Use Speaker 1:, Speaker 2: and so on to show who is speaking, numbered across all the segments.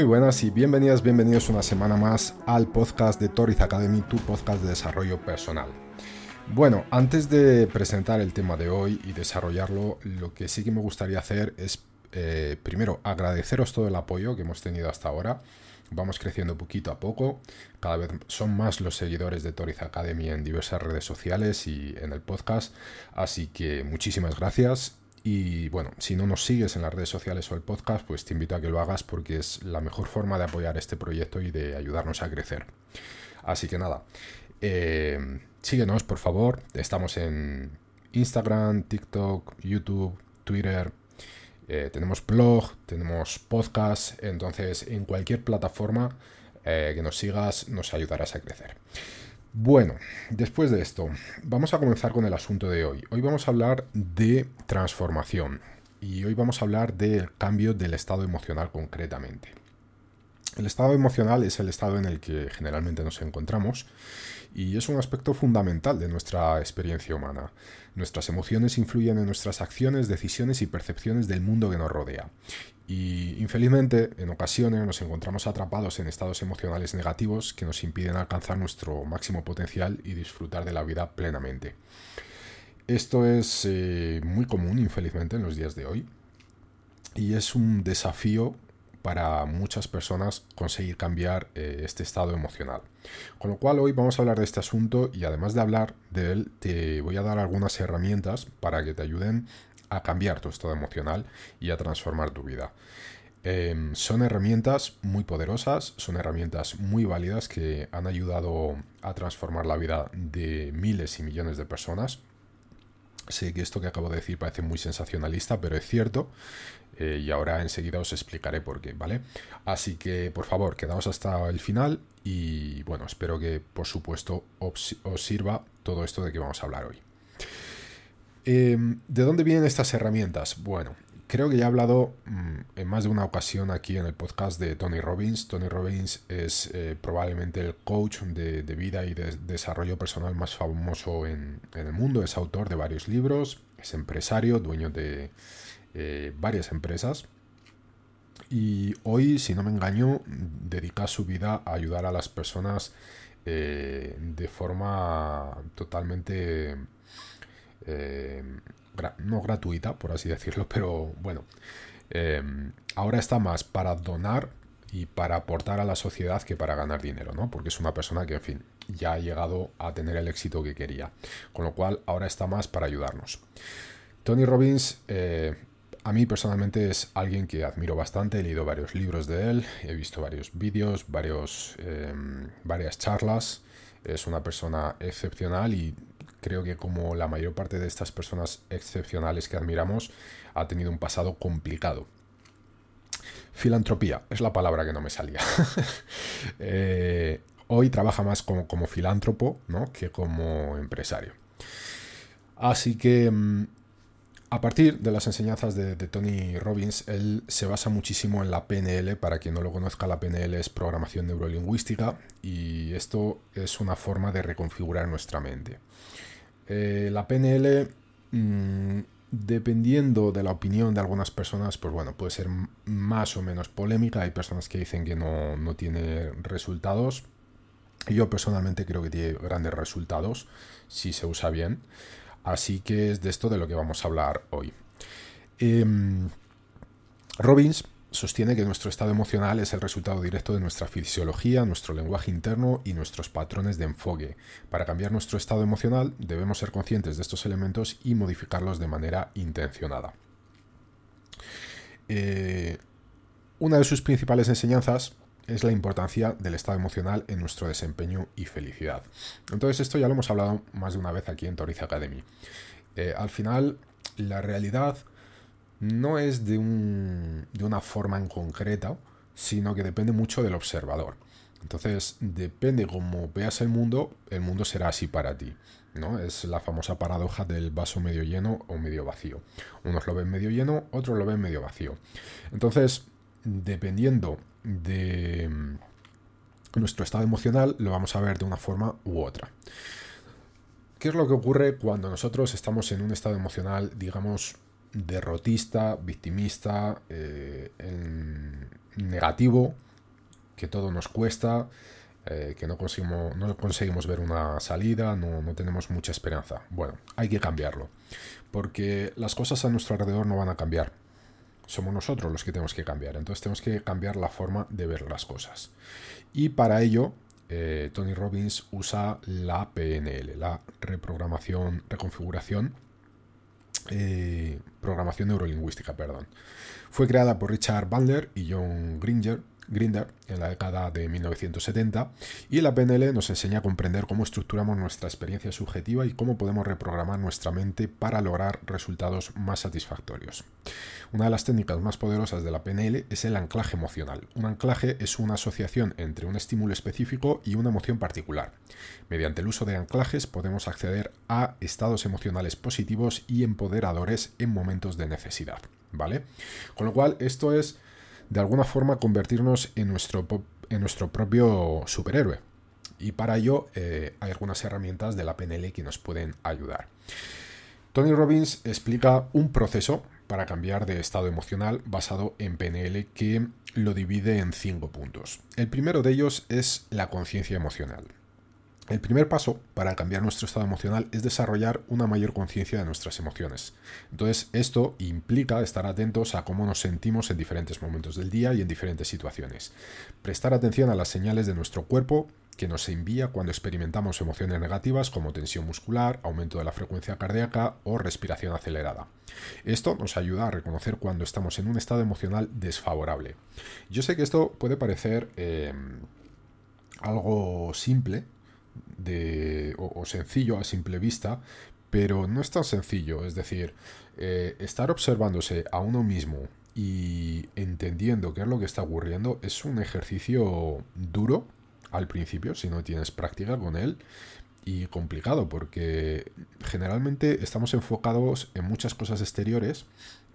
Speaker 1: Muy buenas y bienvenidas, bienvenidos una semana más al podcast de Toriz Academy, tu podcast de desarrollo personal. Bueno, antes de presentar el tema de hoy y desarrollarlo, lo que sí que me gustaría hacer es, eh, primero, agradeceros todo el apoyo que hemos tenido hasta ahora. Vamos creciendo poquito a poco, cada vez son más los seguidores de Toriz Academy en diversas redes sociales y en el podcast, así que muchísimas gracias y bueno, si no nos sigues en las redes sociales o el podcast, pues te invito a que lo hagas porque es la mejor forma de apoyar este proyecto y de ayudarnos a crecer. Así que nada, eh, síguenos por favor. Estamos en Instagram, TikTok, YouTube, Twitter. Eh, tenemos blog, tenemos podcast. Entonces, en cualquier plataforma eh, que nos sigas, nos ayudarás a crecer. Bueno, después de esto, vamos a comenzar con el asunto de hoy. Hoy vamos a hablar de transformación y hoy vamos a hablar del cambio del estado emocional concretamente. El estado emocional es el estado en el que generalmente nos encontramos y es un aspecto fundamental de nuestra experiencia humana. Nuestras emociones influyen en nuestras acciones, decisiones y percepciones del mundo que nos rodea. Y infelizmente, en ocasiones nos encontramos atrapados en estados emocionales negativos que nos impiden alcanzar nuestro máximo potencial y disfrutar de la vida plenamente. Esto es eh, muy común, infelizmente, en los días de hoy. Y es un desafío para muchas personas conseguir cambiar eh, este estado emocional. Con lo cual hoy vamos a hablar de este asunto y además de hablar de él, te voy a dar algunas herramientas para que te ayuden a cambiar tu estado emocional y a transformar tu vida. Em, son herramientas muy poderosas, son herramientas muy válidas que han ayudado a transformar la vida de miles y millones de personas. Sé que esto que acabo de decir parece muy sensacionalista, pero es cierto. Eh, y ahora enseguida os explicaré por qué, ¿vale? Así que por favor, quedaos hasta el final y bueno, espero que por supuesto os, sirva todo esto de que vamos a hablar hoy. Em, ¿De dónde vienen estas herramientas? Bueno, creo que ya he hablado mm, en más de una ocasión aquí en el podcast de Tony Robbins. Tony Robbins es eh, probablemente el coach de, vida y de desarrollo personal más famoso en, el mundo. Es autor de varios libros, es empresario, dueño de eh, varias empresas. Y hoy, si no me engaño, dedica su vida a ayudar a las personas eh, de forma totalmente eh, no gratuita, por así decirlo, pero bueno, ahora está más para donar y para aportar a la sociedad que para ganar dinero, ¿no? Porque es una persona que, en fin, ya ha llegado a tener el éxito que quería. Con lo cual, ahora está más para ayudarnos. Tony Robbins a mí personalmente es alguien que admiro bastante, he leído varios libros de él, he visto varios vídeos, varios, em, varias charlas, es una persona excepcional y creo que como la mayor parte de estas personas excepcionales que admiramos, ha tenido un pasado complicado. Filantropía, es la palabra que no me salía. Eh, hoy trabaja más como, como filántropo ¿no? que como empresario. Así que mm, a partir de las enseñanzas de, Tony Robbins, él se basa muchísimo en la PNL. Para quien no lo conozca, la PNL es programación neurolingüística y esto es una forma de reconfigurar nuestra mente. Eh, la PNL, mm, dependiendo de la opinión de algunas personas, pues bueno, puede ser más o menos polémica. Hay personas que dicen que no, no tiene resultados. Yo personalmente creo que tiene grandes resultados si se usa bien. Así que es de esto de lo que vamos a hablar hoy. Em, Robbins sostiene que nuestro estado emocional es el resultado directo de nuestra fisiología, nuestro lenguaje interno y nuestros patrones de enfoque. Para cambiar nuestro estado emocional debemos ser conscientes de estos elementos y modificarlos de manera intencionada. Eh, una de sus principales enseñanzas es la importancia del estado emocional en nuestro desempeño y felicidad. Entonces esto ya lo hemos hablado más de una vez aquí en Toriz Academy. Eh, al final, la realidad no es de, de una forma en concreta, sino que depende mucho del observador. Entonces, depende cómo veas el mundo, el mundo será así para ti. ¿no? Es la famosa paradoja del vaso medio lleno o medio vacío. Unos lo ven medio lleno, otros lo ven medio vacío. Entonces, dependiendo de nuestro estado emocional, lo vamos a ver de una forma u otra. ¿Qué es lo que ocurre cuando nosotros estamos en un estado emocional, digamos, derrotista, victimista, eh, negativo, que todo nos cuesta, eh, que no conseguimos, ver una salida, no, no, tenemos mucha esperanza. Bueno, hay que cambiarlo, porque las cosas a nuestro alrededor no van a cambiar somos nosotros los que tenemos que cambiar. Entonces tenemos que cambiar la forma de ver las cosas. Y para ello, eh, Tony Robbins usa la PNL, la reprogramación, reconfiguración, eh, programación neurolingüística, perdón. Fue creada por Richard Bandler y John Gringer Grinder en la década de 1970 y la PNL nos enseña a comprender cómo estructuramos nuestra experiencia subjetiva y cómo podemos reprogramar nuestra mente para lograr resultados más satisfactorios. Una de las técnicas más poderosas de la PNL es el anclaje emocional. Un anclaje es una asociación entre un estímulo específico y una emoción particular. Mediante el uso de anclajes podemos acceder a estados emocionales positivos y empoderadores en momentos de necesidad. ¿Vale? Con lo cual, esto es de alguna forma convertirnos en nuestro, en nuestro propio superhéroe. Y para ello eh, hay algunas herramientas de la PNL que nos pueden ayudar. Tony Robbins explica un proceso para cambiar de estado emocional basado en PNL que lo divide en cinco puntos. El primero de ellos es la conciencia emocional. El primer paso para cambiar nuestro estado emocional es desarrollar una mayor conciencia de nuestras emociones. Entonces, esto implica estar atentos a cómo nos sentimos en diferentes momentos del día y en diferentes situaciones. Prestar atención a las señales de nuestro cuerpo que nos envía cuando experimentamos emociones negativas como tensión muscular, aumento de la frecuencia cardíaca o respiración acelerada. Esto nos ayuda a reconocer cuando estamos en un estado emocional desfavorable. Yo sé que esto puede parecer eh, algo simple, de, o, sencillo a simple vista, pero no es tan sencillo. Es decir, eh, estar observándose a uno mismo y entendiendo qué es lo que está ocurriendo es un ejercicio duro al principio, si no tienes práctica con él, y complicado, porque generalmente estamos enfocados en muchas cosas exteriores,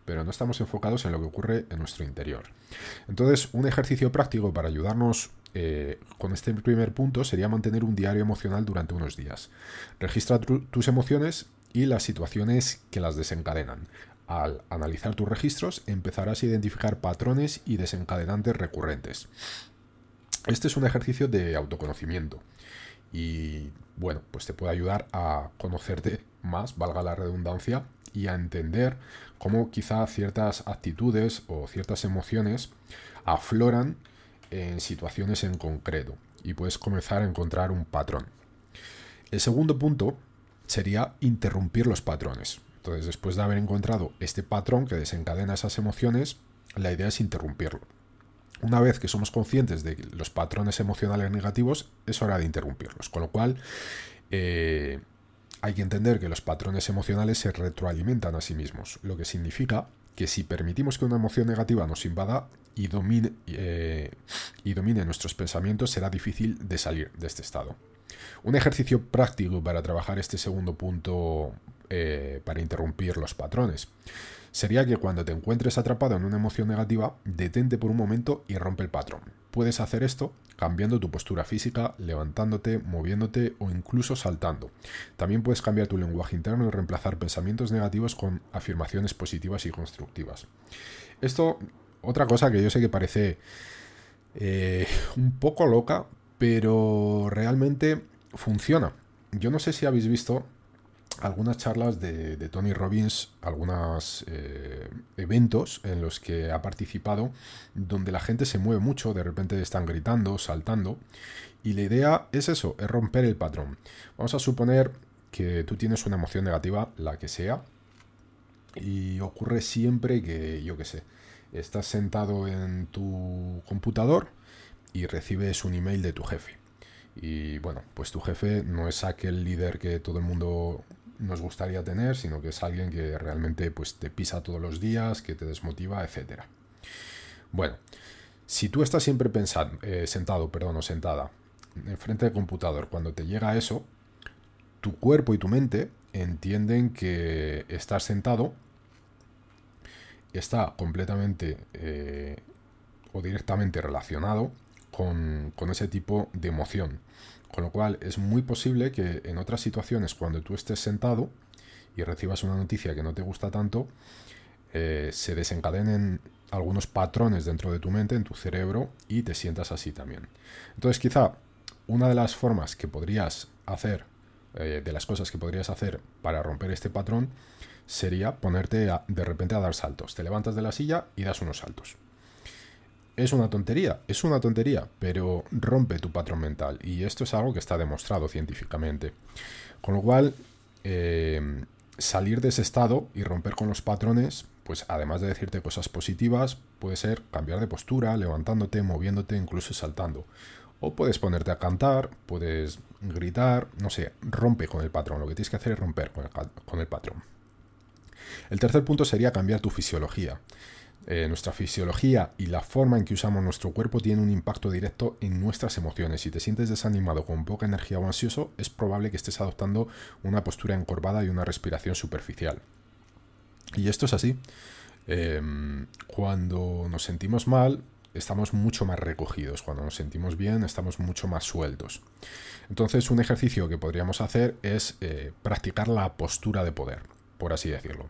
Speaker 1: pero no estamos enfocados en lo que ocurre en nuestro interior. Entonces, un ejercicio práctico para ayudarnos eh, con este primer punto sería mantener un diario emocional durante unos días. Registra tus emociones y las situaciones que las desencadenan. Al analizar tus registros empezarás a identificar patrones y desencadenantes recurrentes. Este es un ejercicio de autoconocimiento y bueno, pues te puede ayudar a conocerte más, valga la redundancia, y a entender cómo quizá ciertas actitudes o ciertas emociones afloran en situaciones en concreto y puedes comenzar a encontrar un patrón. El segundo punto sería interrumpir los patrones. Entonces, después de haber encontrado este patrón que desencadena esas emociones, la idea es interrumpirlo. Una vez que somos conscientes de los patrones emocionales negativos, es hora de interrumpirlos. Con lo cual, eh, hay que entender que los patrones emocionales se retroalimentan a sí mismos, lo que significa que si permitimos que una emoción negativa nos invada y domine, eh, y domine nuestros pensamientos, será difícil de salir de este estado. Un ejercicio práctico para trabajar este segundo punto eh, para interrumpir los patrones sería que cuando te encuentres atrapado en una emoción negativa, detente por un momento y rompe el patrón. Puedes hacer esto cambiando tu postura física, levantándote, moviéndote o incluso saltando. También puedes cambiar tu lenguaje interno y reemplazar pensamientos negativos con afirmaciones positivas y constructivas. Esto, otra cosa que yo sé que parece eh, un poco loca, pero realmente funciona. Yo no sé si habéis visto algunas charlas de, Tony Robbins, algunos eh, eventos en los que ha participado, donde la gente se mueve mucho, de repente están gritando, saltando, y la idea es eso, es romper el patrón. Vamos a suponer que tú tienes una emoción negativa, la que sea, y ocurre siempre que, yo qué sé, estás sentado en tu computador y recibes un email de tu jefe. Y bueno, pues tu jefe no es aquel líder que todo el mundo nos gustaría tener, sino que es alguien que realmente pues, te pisa todos los días, que te desmotiva, etc. Bueno, si tú estás siempre pensando, eh, sentado, perdón, o sentada, enfrente del computador, cuando te llega eso, tu cuerpo y tu mente entienden que estar sentado está completamente eh, o directamente relacionado con, con ese tipo de emoción. Con lo cual es muy posible que en otras situaciones, cuando tú estés sentado y recibas una noticia que no te gusta tanto, eh, se desencadenen algunos patrones dentro de tu mente, en tu cerebro, y te sientas así también. Entonces quizá una de las formas que podrías hacer, eh, de las cosas que podrías hacer para romper este patrón, sería ponerte de repente a dar saltos. Te levantas de la silla y das unos saltos. Es una tontería, es una tontería, pero rompe tu patrón mental y esto es algo que está demostrado científicamente. Con lo cual, eh, salir de ese estado y romper con los patrones, pues además de decirte cosas positivas, puede ser cambiar de postura, levantándote, moviéndote, incluso saltando. O puedes ponerte a cantar, puedes gritar, no sé, rompe con el patrón. Lo que tienes que hacer es romper con el, con el patrón. El tercer punto sería cambiar tu fisiología. Eh, nuestra fisiología y la forma en que usamos nuestro cuerpo tiene un impacto directo en nuestras emociones. Si te sientes desanimado con poca energía o ansioso, es probable que estés adoptando una postura encorvada y una respiración superficial. Y esto es así. Em, cuando nos sentimos mal, estamos mucho más recogidos. Cuando nos sentimos bien, estamos mucho más sueltos. Entonces, un ejercicio que podríamos hacer es eh, practicar la postura de poder, por así decirlo.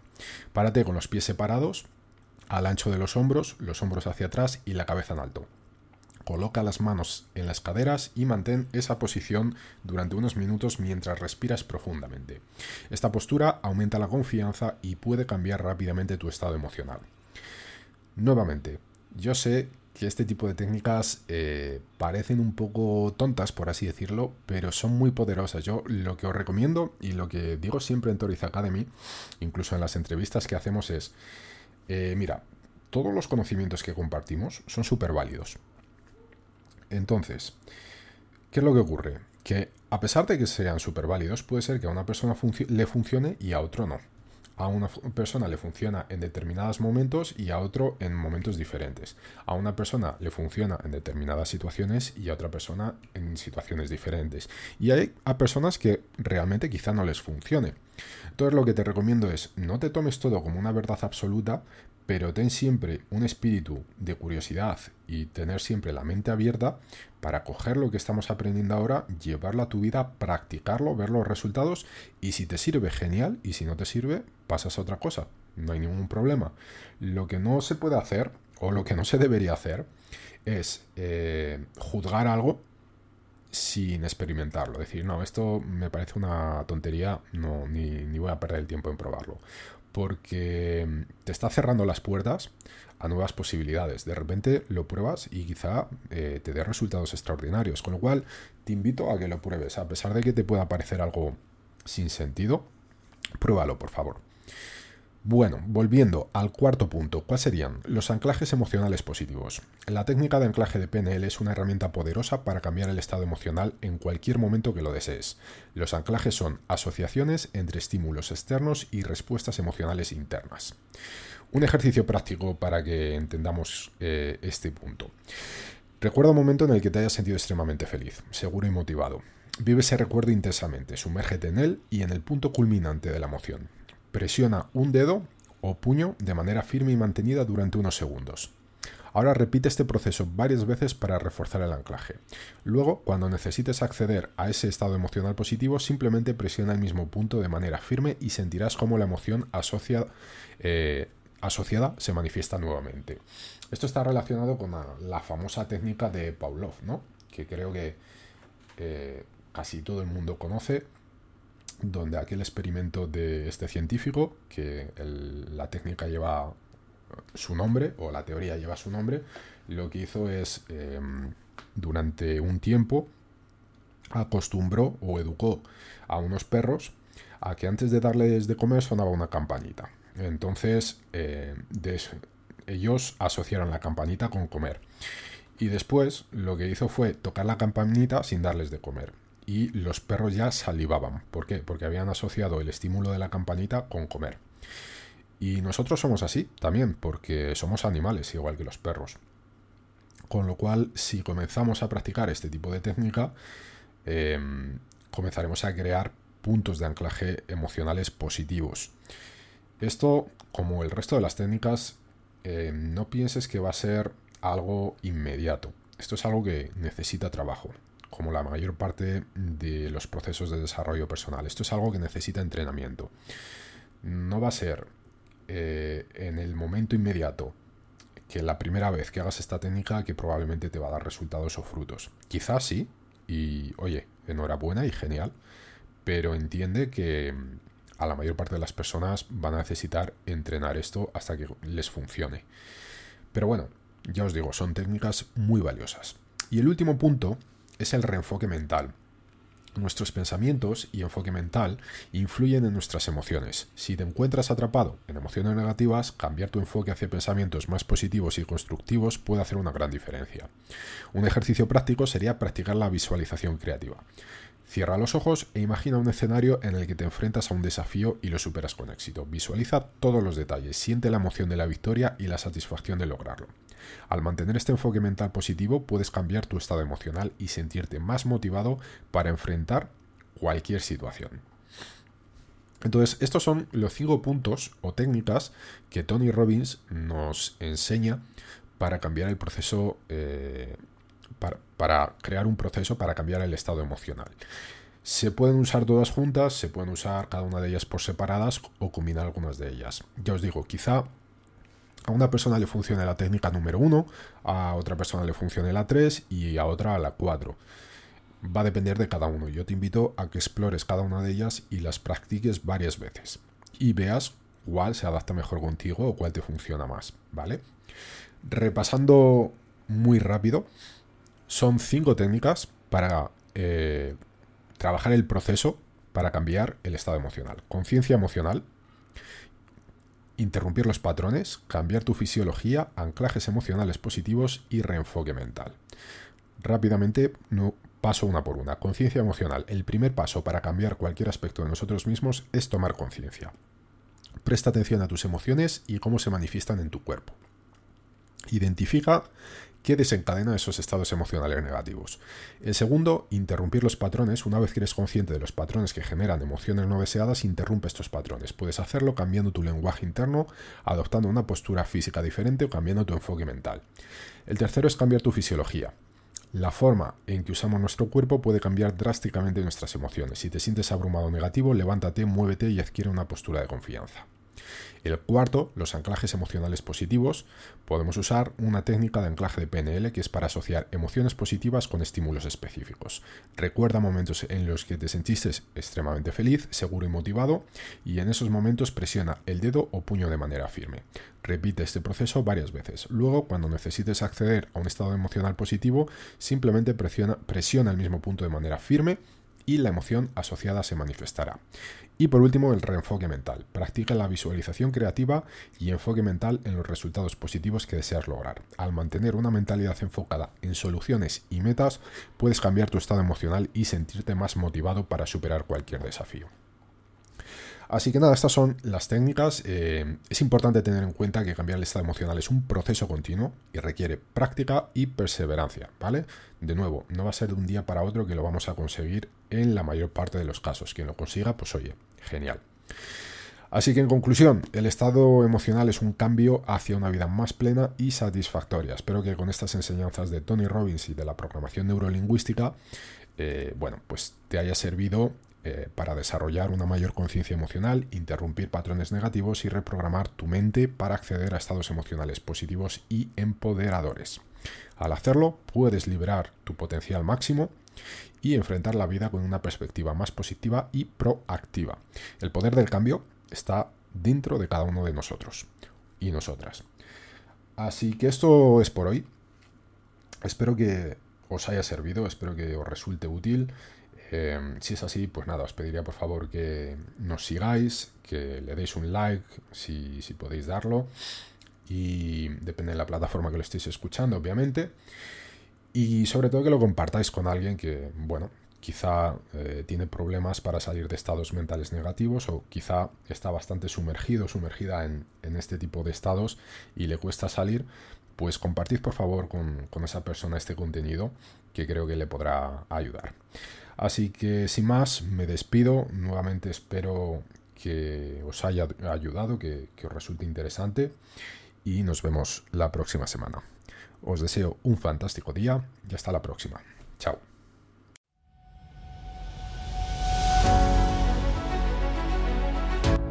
Speaker 1: Párate con los pies separados al ancho de los hombros, los hombros hacia atrás y la cabeza en alto. Coloca las manos en las caderas y mantén esa posición durante unos minutos mientras respiras profundamente. Esta postura aumenta la confianza y puede cambiar rápidamente tu estado emocional. Nuevamente, yo sé que este tipo de técnicas eh, parecen un poco tontas, por así decirlo, pero son muy poderosas. Yo lo que os recomiendo y lo que digo siempre en Toriz Academy, incluso en las entrevistas que hacemos, es eh, mira, todos los conocimientos que compartimos son súper válidos. Entonces, ¿qué es lo que ocurre? Que a pesar de que sean súper válidos, puede ser que a una persona le funcione y a otro no. A una persona le funciona en determinados momentos y a otro en momentos diferentes. A una persona le funciona en determinadas situaciones y a otra persona en situaciones diferentes. Y hay a personas que realmente quizá no les funcione. Entonces lo que te recomiendo es no te tomes todo como una verdad absoluta, pero ten siempre un espíritu de curiosidad y tener siempre la mente abierta para coger lo que estamos aprendiendo ahora, llevarlo a tu vida, practicarlo, ver los resultados y si te sirve, genial, y si no te sirve, pasas a otra cosa, no hay ningún problema. Lo que no se puede hacer o lo que no se debería hacer es eh, juzgar algo sin experimentarlo. Decir, no, esto me parece una tontería, no, ni, ni voy a perder el tiempo en probarlo porque te está cerrando las puertas a nuevas posibilidades. De repente lo pruebas y quizá eh, te dé resultados extraordinarios. Con lo cual, te invito a que lo pruebes. A pesar de que te pueda parecer algo sin sentido, pruébalo, por favor. Bueno, volviendo al cuarto punto, ¿cuáles serían? Los anclajes emocionales positivos. La técnica de anclaje de PNL es una herramienta poderosa para cambiar el estado emocional en cualquier momento que lo desees. Los anclajes son asociaciones entre estímulos externos y respuestas emocionales internas. Un ejercicio práctico para que entendamos eh, este punto. Recuerda un momento en el que te hayas sentido extremadamente feliz, seguro y motivado. Vive ese recuerdo intensamente, sumérgete en él y en el punto culminante de la emoción. Presiona un dedo o puño de manera firme y mantenida durante unos segundos. Ahora repite este proceso varias veces para reforzar el anclaje. Luego, cuando necesites acceder a ese estado emocional positivo, simplemente presiona el mismo punto de manera firme y sentirás cómo la emoción eh, asociada se manifiesta nuevamente. Esto está relacionado con la, famosa técnica de Pavlov, ¿no? que creo que eh, casi todo el mundo conoce, donde aquel experimento de este científico, que la técnica lleva su nombre, o la teoría lleva su nombre, lo que hizo es, em, durante un tiempo, acostumbró o educó a unos perros a que antes de darles de comer sonaba una campanita. Entonces, eh, ellos asociaron la campanita con comer. Y después lo que hizo fue tocar la campanita sin darles de comer. Y los perros ya salivaban. ¿Por qué? Porque habían asociado el estímulo de la campanita con comer. Y nosotros somos así también, porque somos animales, igual que los perros. Con lo cual, si comenzamos a practicar este tipo de técnica, em, comenzaremos a crear puntos de anclaje emocionales positivos. Esto, como el resto de las técnicas, em, no pienses que va a ser algo inmediato. Esto es algo que necesita trabajo, como la mayor parte de los procesos de desarrollo personal. Esto es algo que necesita entrenamiento. No va a ser eh, en el momento inmediato que la primera vez que hagas esta técnica que probablemente te va a dar resultados o frutos. Quizás sí, y oye, enhorabuena y genial, pero entiende que mm, a la mayor parte de las personas van a necesitar entrenar esto hasta que les funcione. Pero bueno, ya os digo, son técnicas muy valiosas. Y el último punto es el reenfoque mental. Nuestros pensamientos y enfoque mental influyen en nuestras emociones. Si te encuentras atrapado en emociones negativas, cambiar tu enfoque hacia pensamientos más positivos y constructivos puede hacer una gran diferencia. Un ejercicio práctico sería practicar la visualización creativa. Cierra los ojos e imagina un escenario en el que te enfrentas a un desafío y lo superas con éxito. Visualiza todos los detalles, siente la emoción de la victoria y la satisfacción de lograrlo. Al mantener este enfoque mental positivo puedes cambiar tu estado emocional y sentirte más motivado para enfrentar cualquier situación. Entonces, estos son los cinco puntos o técnicas que Tony Robbins nos enseña para cambiar el proceso, eh, para, crear un proceso para cambiar el estado emocional. Se pueden usar todas juntas, se pueden usar cada una de ellas por separadas o combinar algunas de ellas. Ya os digo, quizá a una persona le funcione la técnica número 1, a otra persona le funcione la 3 y a otra la 4. Va a depender de cada uno. Yo te invito a que explores cada una de ellas y las practiques varias veces y veas cuál se adapta mejor contigo o cuál te funciona más, ¿vale? Repasando muy rápido, son cinco técnicas para eh, trabajar el proceso para cambiar el estado emocional. Conciencia emocional, interrumpir los patrones, cambiar tu fisiología, anclajes emocionales positivos y reenfoque mental. Rápidamente, no, paso una por una. Conciencia emocional. El primer paso para cambiar cualquier aspecto de nosotros mismos es tomar conciencia. Presta atención a tus emociones y cómo se manifiestan en tu cuerpo. Identifica ¿Qué desencadena esos estados emocionales negativos. El segundo, interrumpir los patrones. Una vez que eres consciente de los patrones que generan emociones no deseadas, interrumpe estos patrones. Puedes hacerlo cambiando tu lenguaje interno, adoptando una postura física diferente o cambiando tu enfoque mental. El tercero es cambiar tu fisiología. La forma en que usamos nuestro cuerpo puede cambiar drásticamente nuestras emociones. Si te sientes abrumado o negativo, levántate, muévete y adquiere una postura de confianza. El cuarto, los anclajes emocionales positivos. Podemos usar una técnica de anclaje de PNL que es para asociar emociones positivas con estímulos específicos. Recuerda momentos en los que te sentiste extremadamente feliz, seguro y motivado y en esos momentos presiona el dedo o puño de manera firme. Repite este proceso varias veces. Luego, cuando necesites acceder a un estado emocional positivo, simplemente presiona, presiona el mismo punto de manera firme y la emoción asociada se manifestará. Y por último, el reenfoque mental. Practica la visualización creativa y enfoque mental en los resultados positivos que deseas lograr. Al mantener una mentalidad enfocada en soluciones y metas, puedes cambiar tu estado emocional y sentirte más motivado para superar cualquier desafío. Así que nada, estas son las técnicas. Eh, es importante tener en cuenta que cambiar el estado emocional es un proceso continuo y requiere práctica y perseverancia, ¿vale? De nuevo, no va a ser de un día para otro que lo vamos a conseguir en la mayor parte de los casos. Quien lo consiga, pues oye, genial. Así que en conclusión, el estado emocional es un cambio hacia una vida más plena y satisfactoria. Espero que con estas enseñanzas de Tony Robbins y de la programación neurolingüística, eh, bueno, pues te haya servido eh, para desarrollar una mayor conciencia emocional, interrumpir patrones negativos y reprogramar tu mente para acceder a estados emocionales positivos y empoderadores. Al hacerlo, puedes liberar tu potencial máximo y enfrentar la vida con una perspectiva más positiva y proactiva. El poder del cambio está dentro de cada uno de nosotros y nosotras. Así que esto es por hoy. Espero que os haya servido, espero que os resulte útil. Eh, si es así, pues nada, os pediría por favor que nos sigáis, que le deis un like si, si podéis darlo. Y depende de la plataforma que lo estéis escuchando, obviamente. Y sobre todo que lo compartáis con alguien que, bueno, quizá eh, tiene problemas para salir de estados mentales negativos o quizá está bastante sumergido, sumergida en, este tipo de estados y le cuesta salir, pues compartid por favor con, con esa persona este contenido que creo que le podrá ayudar. Así que sin más, me despido. Nuevamente espero que os haya ayudado, que, que os resulte interesante y nos vemos la próxima semana. Os deseo un fantástico día y hasta la próxima. Chao.